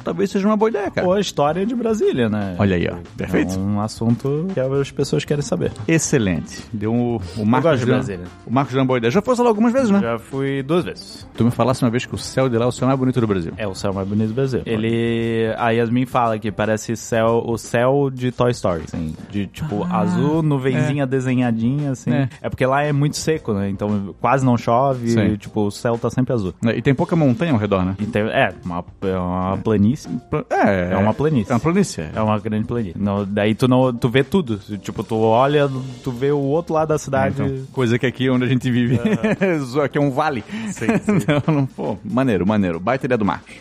Talvez seja uma boa ideia, cara. Ou a história de Brasília, né? Olha aí, ó. Perfeito. É um assunto que as pessoas querem saber. Excelente. Deu o, o Marcos gosto de Brasília. O Marcos Jan boa ideia. Já fosse lá algumas vezes, né? Já fui duas vezes. Tu me falasse uma vez que o céu de lá é o céu mais bonito do Brasil. É o céu mais bonito do Brasil. Ele. A Yasmin fala que parece céu, o céu de Toy Story. Assim, de tipo azul, nuvenzinha desenhadinha, assim. É. É. porque lá é muito seco, né? Então quase não chove, Sim. e, tipo, o céu tá sempre azul. E tem pouca montanha ao redor, né? E tem- é, uma, é uma planície. É, É uma planície. É uma planície. é. É uma grande planície. Não, daí tu não, tu vê tudo. Tipo, tu olha, tu vê o outro lado da cidade. Então, coisa que aqui onde a gente vive, só que é um vale. Sim, sim. Então, não- pô, maneiro, maneiro. Baita ideia do Marcos.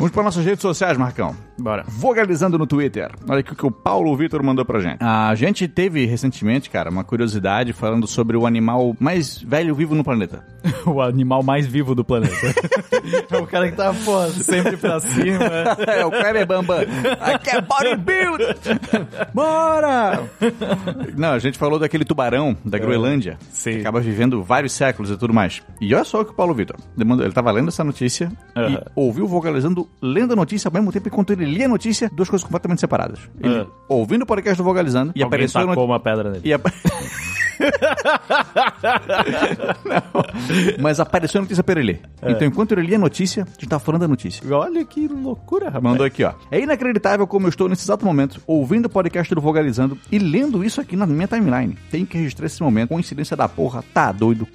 Vamos para nossas redes sociais, Marcão. Bora. Vogalizando no Twitter. Olha aqui o que o Paulo Vitor mandou pra gente. A gente teve recentemente, cara, uma curiosidade falando sobre o animal mais velho vivo no planeta. o animal mais vivo do planeta. é o cara que tá, pô, sempre pra cima. é o Kleber Bambam. Aqui é bodybuild! Bora! Não, a gente falou daquele tubarão da Groenlândia. Sim. Que acaba vivendo vários séculos e tudo mais. E olha só o que o Paulo Vitor. Ele tava lendo essa notícia e Aham. ouviu o Vogalizando lendo a notícia ao mesmo tempo enquanto ele lia a notícia, duas coisas completamente separadas. Ele Ah. ouvindo o podcast do Vogalizando e Alguém apareceu a tacou noti- uma pedra nele. e mas apareceu a notícia pra ele ler. É. Então, enquanto ele lia a notícia, a gente tava falando da notícia. Olha que loucura, rapaz. Mandou aqui, ó. É inacreditável como eu estou nesse exato momento, ouvindo o podcast do Vogalizando e lendo isso aqui na minha timeline. Tenho que registrar esse momento. Coincidência da porra, tá doido.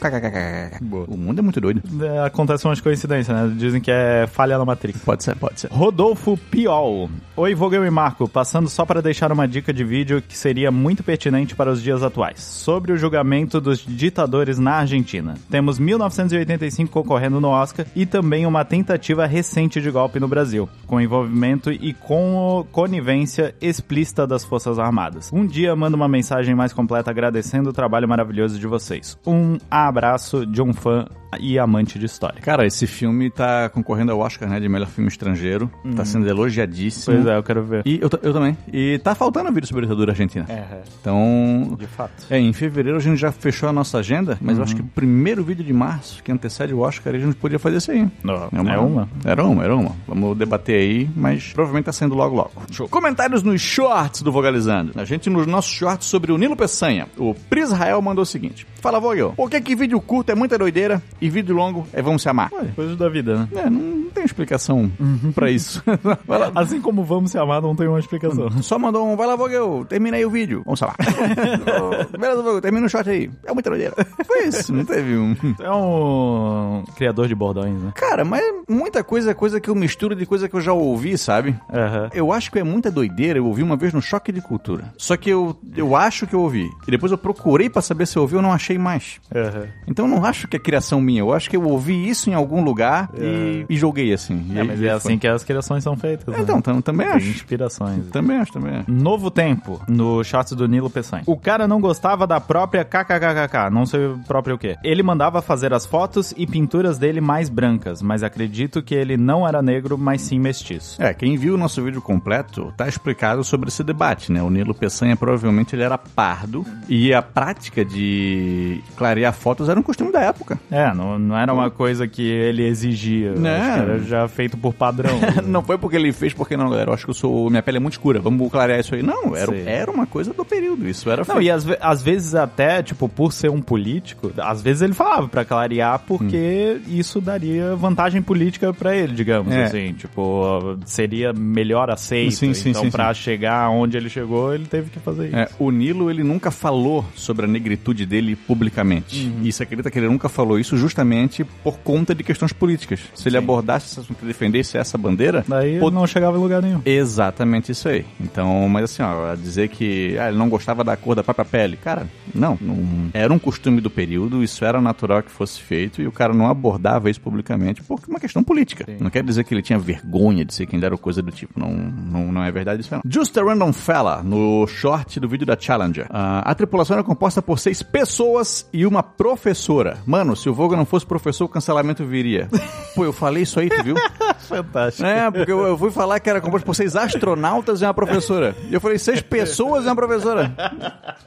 Boa. O mundo é muito doido. É, Acontecem umas coincidências, né? Dizem que é falha na Matrix. Pode ser, pode ser. Rodolfo Piol. Oi, Vogel e Marco. Passando só para deixar uma dica de vídeo que seria muito pertinente para os dias atuais. Sobre o julgamento dos ditadores na Argentina. Temos 1985 concorrendo no Oscar e também uma tentativa recente de golpe no Brasil, com envolvimento e com conivência explícita das Forças Armadas. Um dia mando uma mensagem mais completa agradecendo o trabalho maravilhoso de vocês. Um abraço de um fã e amante de história. Cara, esse filme tá concorrendo ao Oscar, né, de melhor filme estrangeiro. Tá sendo elogiadíssimo. Pois é, eu quero ver. E eu, eu também. E tá faltando vídeo sobre a ditadura argentina. É, Então, de fato. É, em fevereiro a gente já fechou a nossa agenda, mas eu acho que o primeiro vídeo de março, que antecede o Oscar, a gente podia fazer isso aí. Não, é uma? Era uma, era uma. Vamos debater aí, mas provavelmente tá saindo logo logo. Comentários nos shorts do Vogalizando. A gente nos nossos shorts sobre o Nilo Peçanha. O Pri Israel mandou o seguinte. Fala, Vogel, por que que vídeo curto é muita doideira e vídeo longo é vamos se amar? Ué, coisa da vida, né? É, não, não tem explicação pra isso. Assim como vamos se amar, não tem uma explicação. Só mandou um, vai lá, Vogel, termina aí o vídeo. Vamos lá. Beleza, Vogel, termina o short aí. É muita doideira. Foi isso, não teve um... É um criador de bordões, né? Cara, mas muita coisa é coisa que eu misturo de coisa que eu já ouvi, sabe? Aham. Eu acho que é muita doideira, eu ouvi uma vez no Choque de Cultura. Só que eu, eu acho que eu ouvi. E depois eu procurei pra saber se eu ouvi ou não achei mais. Aham. Então eu não acho que é criação minha, eu acho que eu ouvi isso em algum lugar e, e joguei assim. E É, aí mas é assim que as criações são feitas. né? Então, tam- também Tem acho. inspirações. Também acho, também acho. Novo Tempo, no shorts do Nilo Peçanha. O cara não gostava da própria kkkk, não sei o próprio o quê. Ele mandava fazer as fotos e pinturas dele mais brancas, mas acredito que ele não era negro, mas sim mestiço. É, quem viu o nosso vídeo completo tá explicado sobre esse debate, né? O Nilo Peçanha provavelmente ele era pardo e a prática de clarear fotos era um costume da época. É, não, não era uma coisa que ele exigia. Né? acho que Era já feito por padrão. não foi porque ele fez, porque não, galera. Eu acho que eu sou. Minha pele é muito escura. Vamos clarear isso aí. Não, era, era uma coisa do período. Isso era Não, feito. e às, às vezes até, tipo, por ser um político, às vezes ele falava pra clarear porque isso daria vantagem política pra ele, digamos É. assim. Tipo, seria melhor aceito. Sim, sim, então, sim, pra chegar onde ele chegou, ele teve que fazer isso. É, o Nilo, ele nunca falou sobre a negritude dele publicamente. Uhum. E você acredita que ele nunca falou isso justamente por conta de questões políticas. Se ele abordasse esse assunto e defendesse essa bandeira, Daí pod- não chegava em lugar nenhum. Exatamente isso aí. Então, mas assim, ó, dizer que ah, ele não gostava da cor da própria pele, cara, não, não- Era um costume do período, isso era natural que fosse feito e o cara não abordava isso publicamente por uma questão política. Não quer dizer que ele tinha vergonha de ser quem era ou coisa do tipo. Não, não, não é verdade isso, não. Just a Random Fella, no short do vídeo da Challenger. Ah, a tripulação era composta por seis pessoas e uma professora. Mano, se o Não fosse professor, o cancelamento viria. Pô, eu falei isso aí, tu viu? Fantástico. É, porque eu, eu fui falar que era composto por seis astronautas e uma professora. E eu falei, seis pessoas e uma professora.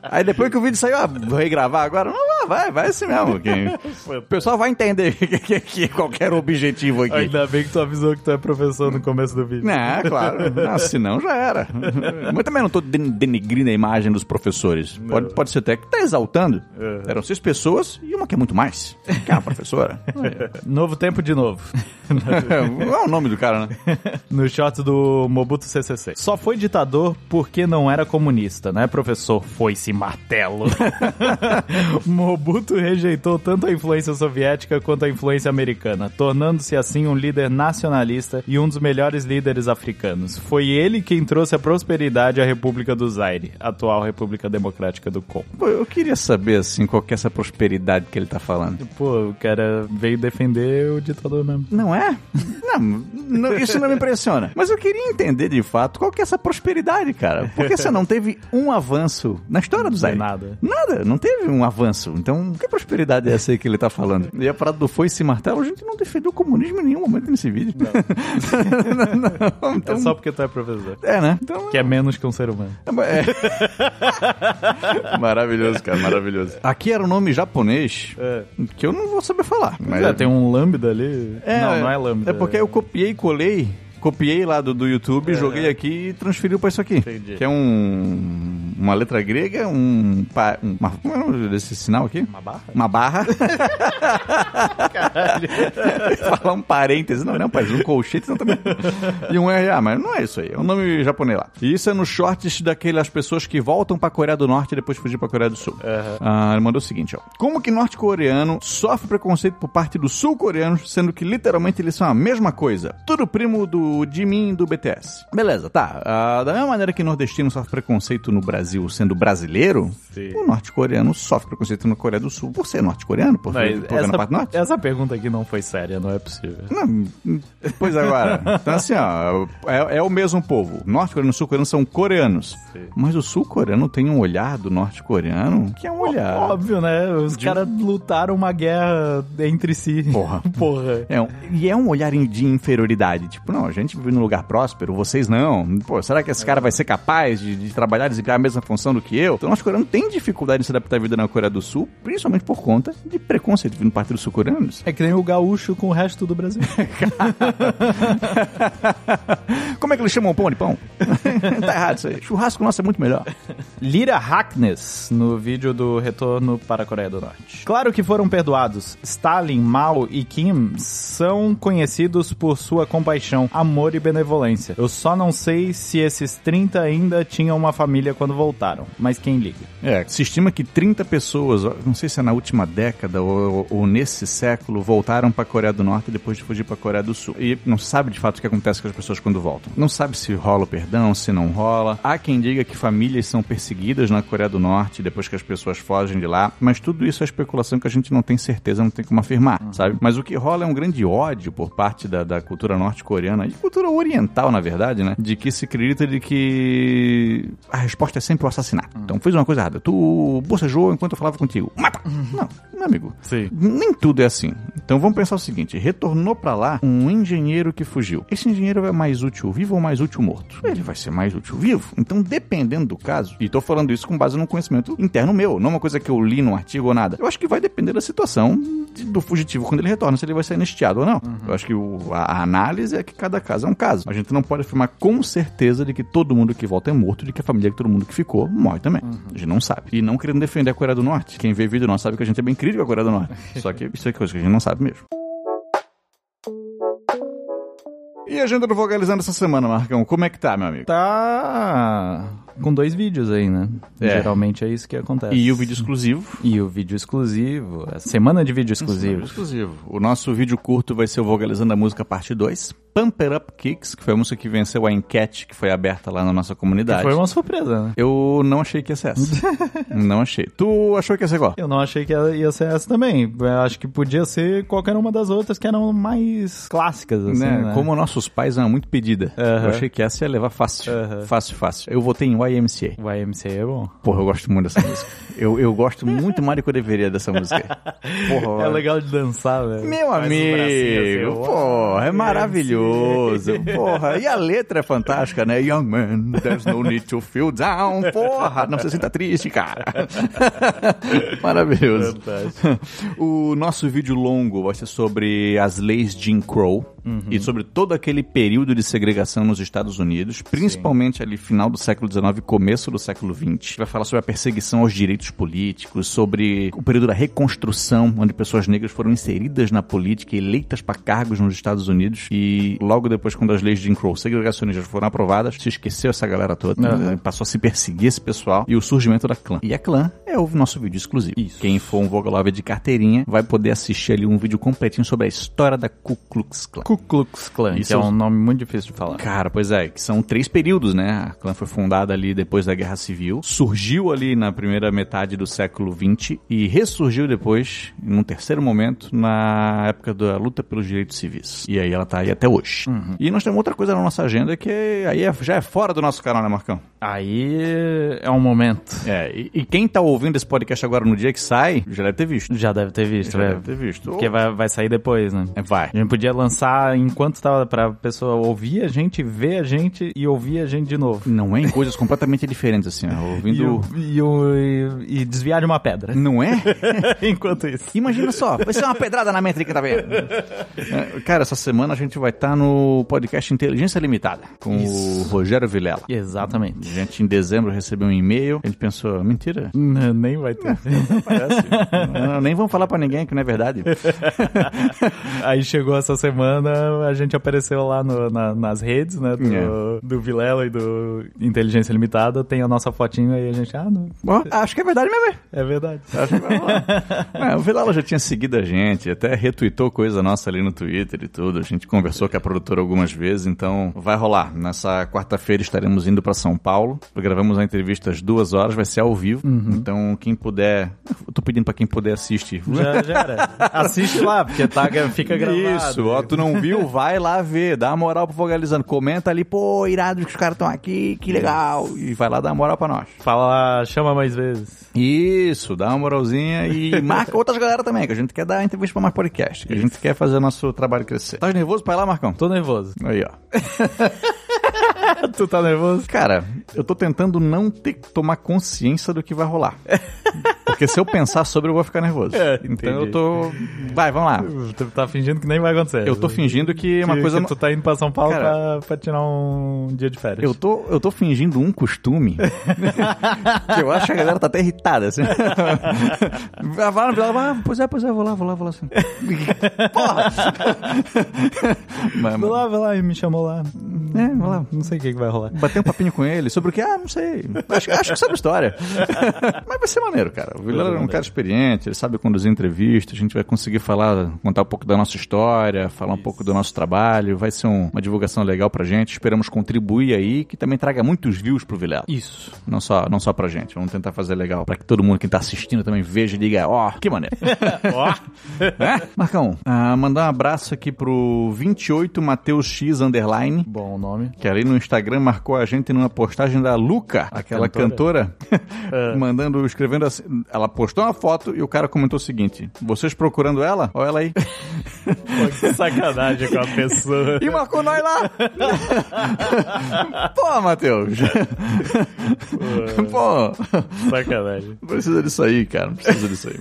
Aí depois que o vídeo saiu, ah, vou regravar agora. Não, vai, vai assim mesmo. o pessoal vai entender que, que, que qualquer objetivo aqui. Ainda bem que tu avisou que tu é professor no começo do vídeo. É, claro. Não, senão já era. Mas também não tô den- denegrindo a imagem dos professores. Pode, pode ser até que tá exaltando. Eram seis pessoas e uma que é muito mais. Que é uma professora. Novo tempo de novo. É, é o nome do cara, né? no shot do Mobutu CCC. Só foi ditador porque não era comunista, né, professor? Foi-se martelo. Mobutu rejeitou tanto a influência soviética quanto a influência americana, tornando-se assim um líder nacionalista e um dos melhores líderes africanos. Foi ele quem trouxe a prosperidade à República do Zaire, atual República Democrática do Congo. Pô, eu queria saber, assim, qual que é essa prosperidade que ele tá falando. Pô, o cara veio defender o ditador mesmo. Não é? Não, não, isso não me impressiona. Mas eu queria entender, de fato, qual que é essa prosperidade, cara. Porque você não teve um avanço na história do Zaire. nada. Nada, não teve um avanço. Então, que prosperidade é essa aí que ele tá falando? E a parada do foice e martelo, a gente não defendeu o comunismo em nenhum momento nesse vídeo. Não. então, É só porque tu é professor. é, né? Então, Que é menos que um ser humano. é. maravilhoso, cara, maravilhoso. Aqui era um nome japonês É. que eu não vou saber falar. Mas É, tem um lambda ali. É, não, não é lambda. É porque eu copiei e colei. Copiei lá do, do YouTube, joguei aqui e transferiu pra isso aqui. É. Entendi. Que é um. Uma letra grega, um. pa- uma, como é o nome desse sinal aqui? Uma barra? Uma barra. Falar um parêntese. Não, não, pai, um colchete não também. E um RA, mas não é isso aí. É um nome japonês lá. E isso é nos shorts daquelas pessoas que voltam pra Coreia do Norte e depois fugir pra Coreia do Sul. Ah, ele mandou o seguinte, ó. Como que norte-coreano sofre preconceito por parte dos sul-coreanos, sendo que literalmente eles são a mesma coisa? Tudo primo do Jimin do BTS. Beleza, tá. Ah, da mesma maneira que nordestino sofre preconceito no Brasil sendo brasileiro, Sim. o norte-coreano sofre preconceito na Coreia do Sul por ser norte-coreano, por, por ver na parte norte. essa, essa pergunta aqui não foi séria, não é possível. Não, pois agora. Então, assim, ó, é, é o mesmo povo. Norte-coreano e sul-coreano são coreanos. Sim. Mas o sul-coreano tem um olhar do norte-coreano que é um olhar. Óbvio, né? Os caras lutaram uma guerra entre si. Porra. Porra. É um- e é um olhar de inferioridade. Tipo, não, a gente vive num lugar próspero, vocês não. Pô, será que esse cara vai ser capaz de, de trabalhar desempenhar a mesma função do que eu? Então, o norte-coreano tem dificuldade de se adaptar à vida na Coreia do Sul, principalmente por conta de preconceito vindo parte dos sul-coreanos. É que nem o gaúcho com o resto do Brasil. Como é que eles chamam o pão de pão? tá errado isso aí. Churrasco nosso é muito melhor. Lyra Hackness no vídeo do retorno para a Coreia do Norte. Claro que foram perdoados. Stalin, Mao e Kim são conhecidos por sua compaixão, amor e benevolência. Eu só não sei se esses 30 ainda tinham uma família quando voltaram, mas quem liga? É, se estima que 30 pessoas, não sei se é na última década ou, ou nesse século, voltaram para a Coreia do Norte depois de fugir para a Coreia do Sul. E não sabe de fato o que acontece com as pessoas quando voltam. Não sabe se rola o perdão, se não rola. Há quem diga que famílias são perseguidas na Coreia do Norte depois que as pessoas fogem de lá, mas tudo isso é especulação que a gente não tem certeza, não tem como afirmar, sabe? Mas o que rola é um grande ódio por parte da, da cultura norte-coreana e cultura oriental, na verdade, né? De que se acredita de que a resposta é sempre o assassinato. Então fez uma coisa errada. Tu bocejou enquanto eu falava contigo. Mata! Não, meu amigo. Sim. Nem tudo é assim. Então vamos pensar o seguinte: retornou pra lá um engenheiro que fugiu. Esse engenheiro é mais útil vivo ou mais útil morto? Ele vai ser mais útil vivo. Então, dependendo do caso, e tô falando isso com base num conhecimento interno meu, não uma coisa que eu li num artigo ou nada. Eu acho que vai depender da situação do fugitivo quando ele retorna, se ele vai ser anistiado ou não. Eu acho que o- a, a análise é que cada caso é um caso. A gente não pode afirmar com certeza de que todo mundo que volta é morto, de que a família de todo mundo que ficou morre também. A gente não sabe. E não querendo defender a Coreia do Norte. Quem vê vídeo nosso sabe que a gente é bem crítico à Coreia do Norte. Só que isso é coisa que a gente não sabe mesmo. E a agenda do Vogalizando essa semana, Marcão? Como é que tá, meu amigo? Tá com dois vídeos aí, né? É. Geralmente é isso que acontece. E o vídeo exclusivo? E o vídeo exclusivo. A semana de vídeo exclusivo. Exclusivo. O nosso vídeo curto vai ser o Vogalizando a Música Parte 2. Pump It Up Kicks, que foi a música que venceu a enquete que foi aberta lá na nossa comunidade. Foi uma surpresa, né? Eu não achei que ia ser essa. não achei. Tu achou que ia ser qual? Eu não achei que ia ser essa também. Eu acho que podia ser qualquer uma das outras que eram mais clássicas, assim, né? né? Como nossos pais eram muito pedida. Aham. Eu achei que essa ia levar fácil. Aham. Fácil, fácil. Eu votei em YMCA. YMCA é bom. Porra, eu gosto muito dessa música. Eu, eu gosto muito mais do que eu deveria dessa música. Porra, É legal de dançar, velho. Meu Faz amigo, assim, porra, é maravilhoso. Maravilhoso. Porra, e a letra é fantástica, né? Young man, there's no need to feel down. Porra, não se sinta triste, cara. Maravilhoso. O nosso vídeo longo vai ser sobre as leis Jim Crow uhum. e sobre todo aquele período de segregação nos Estados Unidos, principalmente Sim. ali final do século XIX e começo do século XX. Vai falar sobre a perseguição aos direitos políticos, sobre o período da reconstrução, onde pessoas negras foram inseridas na política e eleitas para cargos nos Estados Unidos e logo depois quando as leis de Jim Crow segregacionistas foram aprovadas, se esqueceu essa galera toda, uhum. passou a se perseguir esse pessoal e o surgimento da clã. E a clã é o nosso vídeo exclusivo. Isso. Quem for um Vogalover de carteirinha vai poder assistir ali um vídeo completinho sobre a história da Ku Klux Klan. Ku Klux Klan, Isso que é um nome muito difícil de falar. Cara, pois é, que são três períodos, né? A clã foi fundada ali depois da Guerra Civil, surgiu ali na primeira metade do século XX e ressurgiu depois, num terceiro momento, na época da luta pelos direitos civis. E aí ela tá aí até hoje. Uhum. E nós temos outra coisa na nossa agenda que aí é, já é fora do nosso canal, né, Marcão? Aí é um momento. É, e, e, quem tá ouvindo esse podcast agora no dia que sai, já deve ter visto. Já deve ter visto, Já é. deve ter visto. Porque vai, vai sair depois, né? É, vai. A gente podia lançar enquanto tava pra pessoa ouvir a gente, ver a gente e ouvir a gente de novo. Não é em coisas completamente diferentes, assim, ó, ouvindo... E, e, e, desviar de uma pedra. Não é? Enquanto isso. Imagina só, vai ser uma pedrada na mente que tá cara, essa semana a gente vai estar tá no podcast Inteligência Limitada, com isso. o Rogério Vilela. Exatamente. A gente, em dezembro, recebeu um e-mail, a gente pensou, mentira. Nem vai ter. Não, não, nem vamos falar pra ninguém que não é verdade. Aí chegou essa semana, a gente apareceu lá no, na, nas redes, né, do, é. do Vilela e do Inteligência Limitada, tem a nossa fotinho aí, a gente, ah, não... Bom, acho que é verdade mesmo. É verdade. Acho que vai rolar. é, o Vilela já tinha seguido a gente, até retweetou coisa nossa ali no Twitter e tudo, a gente conversou com a produtora algumas vezes, então vai rolar. Nessa quarta-feira estaremos indo pra São Paulo, gravamos a entrevista às duas horas, vai ser ao vivo, uhum. então quem puder, eu tô pedindo pra quem puder assistir. Já, já era. Assiste lá, porque tá, fica gravado. Isso, ó, tu não viu, vai lá ver, dá uma moral pro Vogalizando, comenta ali, pô, irado que os caras estão aqui, que legal, e vai lá dar uma moral pra nós. Fala, chama mais vezes. Isso, dá uma moralzinha e marca outras galera também, que a gente quer dar entrevista pra mais podcast, que a gente quer fazer nosso trabalho crescer. Tá nervoso ir lá, Marcão? Tô nervoso. Aí, ó. tu tá nervoso? Cara, eu tô tentando não ter tomar consciência do que vai rolar. Porque se eu pensar sobre, eu vou ficar nervoso. É, então eu tô. Vai, vamos lá. Tu tá fingindo que nem vai acontecer. Eu tô fingindo que, uma coisa. Que tu tá indo pra São Paulo Cara, pra, pra, tirar um dia de férias. Eu tô, eu tô fingindo um costume. que eu acho que a galera tá até irritada, assim. vai lá, lá, pois é, pois é, vou lá, vou lá, vou lá. Assim. Porra! Mas, vou lá, vou lá, e me chamou lá. É, vou lá. Não sei o que, que vai rolar. Bater um papinho com ele sobre o que? Ah, não sei. Acho, acho que sabe a história. Mas vai ser maneiro, cara. O Vilela é um cara experiente, ele sabe conduzir entrevistas, a gente vai conseguir falar, contar um pouco da nossa história, falar Isso. um pouco do nosso trabalho, vai ser um, uma divulgação legal pra gente, esperamos contribuir aí, que também traga muitos views pro Vilela. Isso. Não só, não só pra gente, vamos tentar fazer legal, pra que todo mundo que tá assistindo também veja e diga, ó, oh, que maneiro. Ó. é? Marcão, uh, mandar um abraço aqui pro 28 Mateus X Underline. Bom nome. Que ali no Instagram marcou a gente numa postagem da Luca, aquela cantora, cantora é. mandando, escrevendo assim, ela postou uma foto e o cara comentou o seguinte: vocês procurando ela? Olha ela aí. Pô, que sacanagem com a pessoa. E marcou nós lá. Pô, Matheus. Pô. Sacanagem. Precisa disso aí, cara. Precisa disso aí.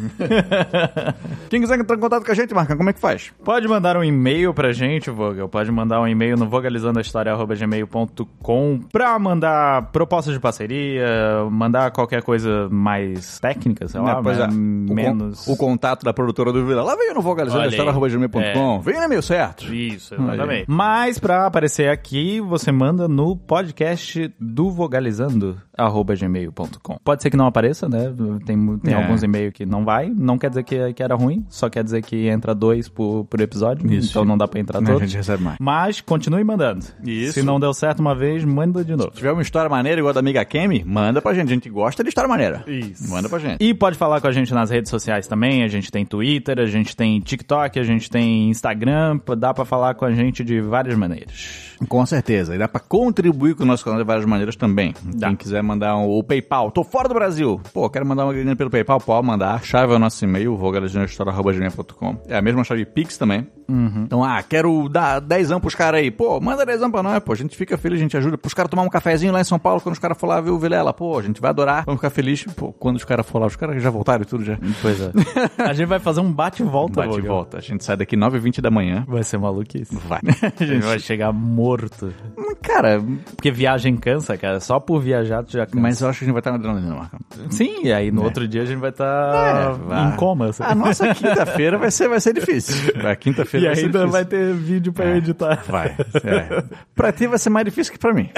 Quem quiser entrar em contato com a gente, Marca, como é que faz? Pode mandar um e-mail pra gente, Vogel. Pode mandar um e-mail no vogalizandoahistoria.gmail.com pra mandar propostas de parceria, mandar qualquer coisa mais técnica, sei lá, pois é. menos... O, o, contato da produtora do Vila. Lá veio no vogalizandoahistoria.gmail.com. É. Vem no meu certo. Isso, exatamente. Mas pra aparecer aqui, você manda no podcast do Vogalizando gmail.com. Pode ser que não apareça, né? Tem, tem é. alguns e-mails que não vai. Não quer dizer que, que era ruim, só quer dizer que entra dois por, por episódio. Isso. Então não dá pra entrar todos. A gente recebe mais. Mas continue mandando. Isso. Se não deu certo uma vez, manda de novo. Se tiver uma história maneira igual a da amiga Kemi, manda pra gente. A gente gosta de história maneira. Isso. Manda pra gente. E pode falar com a gente nas redes sociais também. A gente tem Twitter, a gente tem TikTok, a gente tem Instagram. Dá pra falar com a gente de várias maneiras. Com certeza. E dá pra contribuir com o nosso canal de várias maneiras também. Dá. Quem quiser mandar um, o PayPal, tô fora do Brasil. Pô, quero mandar uma grana pelo PayPal, pode mandar. A chave é o nosso e-mail, vogalisinahistória.com. É a mesma chave Pix também. Então, ah, quero dar 10 anos pros caras aí. Pô, manda 10 anos pra nós, pô. A gente fica feliz, a gente ajuda. Pros caras tomar um cafezinho lá em São Paulo, quando os caras for lá ver o Vilela. Pô, a gente vai adorar, vamos ficar feliz. Pô, quando os caras for lá, os caras já voltaram e tudo já. Pois é. a gente vai fazer um bate-volta, Bate e Logan. volta. A gente sai daqui 9h20 da manhã. Vai ser maluquice. Vai. A gente vai chegar morto. Cara, Porque viagem cansa, cara. Só por viajar tu já cansa. mas eu acho que a gente vai estar na adrenalina, Marco. Sim, e aí no outro dia a gente vai estar É, em coma. assim. A nossa quinta-feira vai ser, vai ser difícil. A quinta-feira E vai ser ainda difícil. vai ter vídeo pra eu editar. Vai. É. Pra ti vai ser mais difícil que pra mim.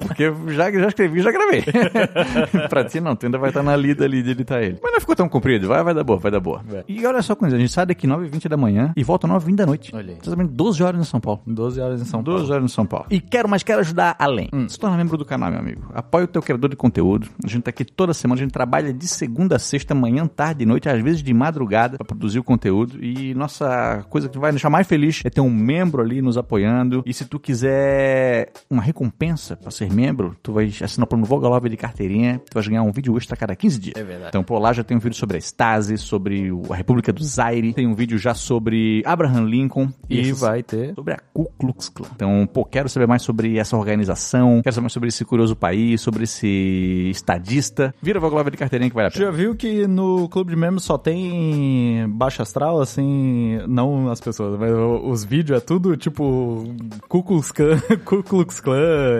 Porque eu já, já escrevi, já gravei. pra ti não, tu ainda vai estar na lida ali de editar ele. Mas não ficou tão comprido, vai, vai dar boa, vai dar boa. Vai. E olha só, coisa, a gente sai daqui 9h20 da manhã e volta 9h20 da noite. Olha aí. Exatamente 12 horas em São Paulo. 12 horas em São Paulo. 12 horas em São Paulo. E quero, mas quero ajudar além. Se torna membro do canal, meu amigo. Apoie o teu criador de conteúdo. A gente tá aqui toda semana, a gente trabalha de segunda a sexta, manhã, tarde e noite, às vezes de madrugada, pra produzir o conteúdo. E nossa coisa que vai nos deixar mais feliz é ter um membro ali nos apoiando. E se tu quiser uma recompensa pra ser membro, tu vai assinar o plano Vogalove de carteirinha, tu vai ganhar um vídeo extra a cada 15 dias. É verdade. Então, pô, lá já tem um vídeo sobre a Stasi, sobre a República do Zaire, tem um vídeo já sobre Abraham Lincoln. E esses- vai ter. sobre a Ku Klux Klan. Então, pô, quero saber mais sobre essa organização, quero saber mais sobre esse curioso país, sobre esse estadista. Vira Voglove de carteirinha que vale a Já viu que no clube de membros só tem baixa astral, assim, não as pessoas, mas os vídeos é tudo tipo Ku Klux Klan, Ku Klux Klan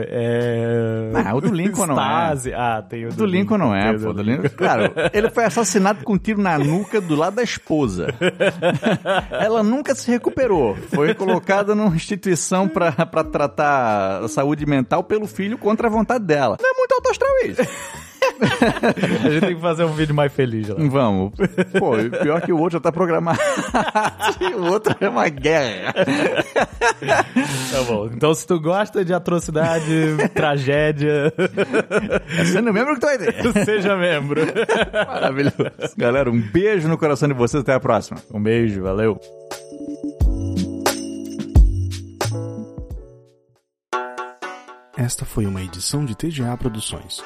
é... Ah, o do Lincoln não é. Stasi. Ah, tem o Do Lincoln não é, pô. Do Lincoln, claro, ele foi assassinado com um tiro na nuca do lado da esposa. Ela nunca se recuperou. Foi colocada numa instituição pra tratar a saúde mental pelo filho contra a vontade dela. Não é muito alto astral isso. A gente tem que fazer um vídeo mais feliz lá. Vamos. Pô, e pior que o outro já tá programado. o outro é uma guerra. Tá bom. Então se tu gosta de atrocidade, tragédia, É sendo membro que tu vai ter. seja membro. Maravilhoso. Galera, um beijo no coração de vocês. Até a próxima. Um beijo, valeu. Esta foi uma edição de TGA Produções.